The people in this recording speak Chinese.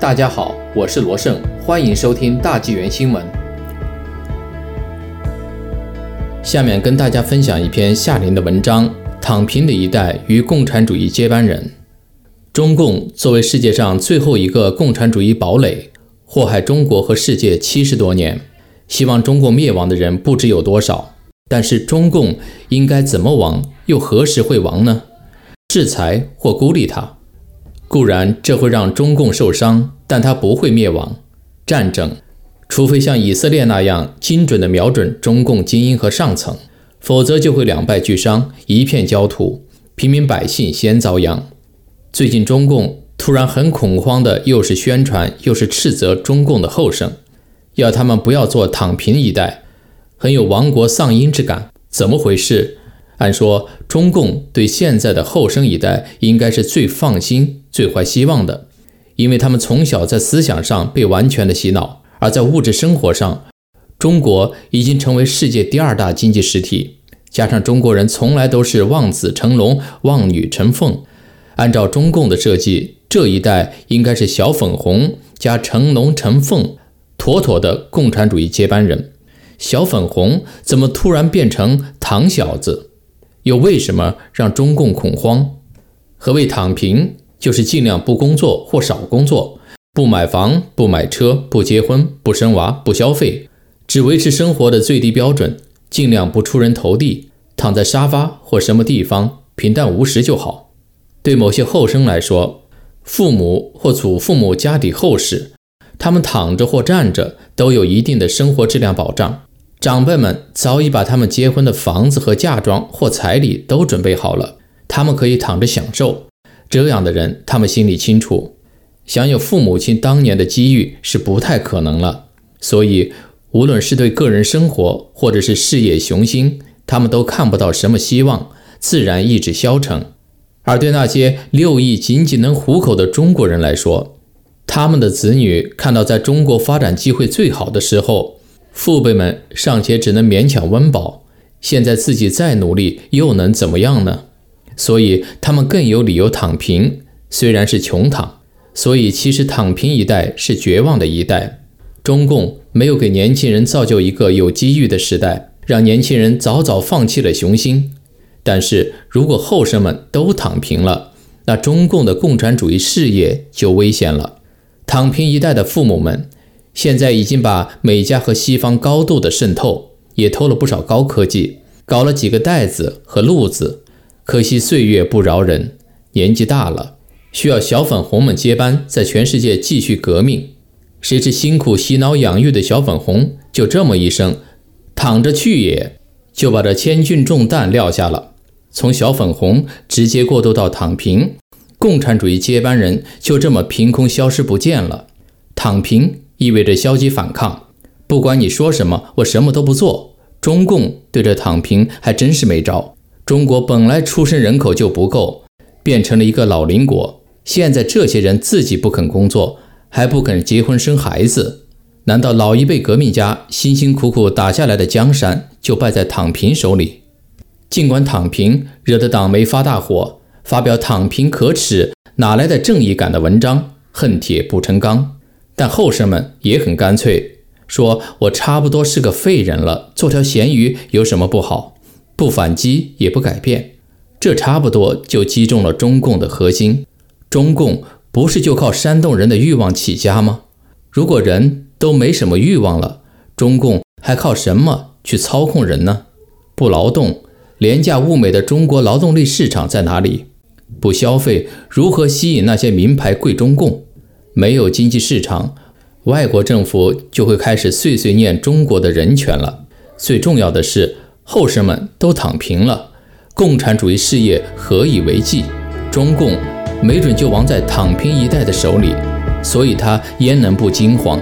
大家好，我是罗胜，欢迎收听大纪元新闻。下面跟大家分享一篇夏林的文章：躺平的一代与共产主义接班人。中共作为世界上最后一个共产主义堡垒，祸害中国和世界七十多年，希望中共灭亡的人不知有多少。但是中共应该怎么亡，又何时会亡呢？制裁或孤立它？固然这会让中共受伤，但它不会灭亡。战争，除非像以色列那样精准地瞄准中共精英和上层，否则就会两败俱伤，一片焦土，平民百姓先遭殃。最近中共突然很恐慌的，又是宣传又是斥责中共的后生，要他们不要做躺平一代，很有亡国丧音之感。怎么回事？按说，中共对现在的后生一代应该是最放心、最怀希望的，因为他们从小在思想上被完全的洗脑，而在物质生活上，中国已经成为世界第二大经济实体，加上中国人从来都是望子成龙、望女成凤，按照中共的设计，这一代应该是小粉红加成龙成凤，妥妥的共产主义接班人。小粉红怎么突然变成糖小子？又为什么让中共恐慌？何谓躺平？就是尽量不工作或少工作，不买房、不买车、不结婚、不生娃、不消费，只维持生活的最低标准，尽量不出人头地，躺在沙发或什么地方平淡无实就好。对某些后生来说，父母或祖父母家底厚实，他们躺着或站着都有一定的生活质量保障。长辈们早已把他们结婚的房子和嫁妆或彩礼都准备好了，他们可以躺着享受。这样的人，他们心里清楚，享有父母亲当年的机遇是不太可能了。所以，无论是对个人生活或者是事业雄心，他们都看不到什么希望，自然意志消沉。而对那些六亿仅仅能糊口的中国人来说，他们的子女看到在中国发展机会最好的时候。父辈们尚且只能勉强温饱，现在自己再努力又能怎么样呢？所以他们更有理由躺平，虽然是穷躺。所以其实躺平一代是绝望的一代。中共没有给年轻人造就一个有机遇的时代，让年轻人早早放弃了雄心。但是如果后生们都躺平了，那中共的共产主义事业就危险了。躺平一代的父母们。现在已经把美加和西方高度的渗透，也偷了不少高科技，搞了几个袋子和路子。可惜岁月不饶人，年纪大了，需要小粉红们接班，在全世界继续革命。谁知辛苦洗脑养育的小粉红，就这么一声“躺着去也”，就把这千钧重担撂下了。从小粉红直接过渡到躺平，共产主义接班人就这么凭空消失不见了。躺平。意味着消极反抗，不管你说什么，我什么都不做。中共对着躺平还真是没招。中国本来出生人口就不够，变成了一个老龄国。现在这些人自己不肯工作，还不肯结婚生孩子，难道老一辈革命家辛辛苦苦打下来的江山就败在躺平手里？尽管躺平惹得党媒发大火，发表“躺平可耻，哪来的正义感”的文章，恨铁不成钢。但后生们也很干脆，说我差不多是个废人了，做条咸鱼有什么不好？不反击也不改变，这差不多就击中了中共的核心。中共不是就靠煽动人的欲望起家吗？如果人都没什么欲望了，中共还靠什么去操控人呢？不劳动，廉价物美的中国劳动力市场在哪里？不消费，如何吸引那些名牌贵中共？没有经济市场，外国政府就会开始碎碎念中国的人权了。最重要的是，后生们都躺平了，共产主义事业何以为继？中共没准就亡在躺平一代的手里，所以他焉能不惊慌？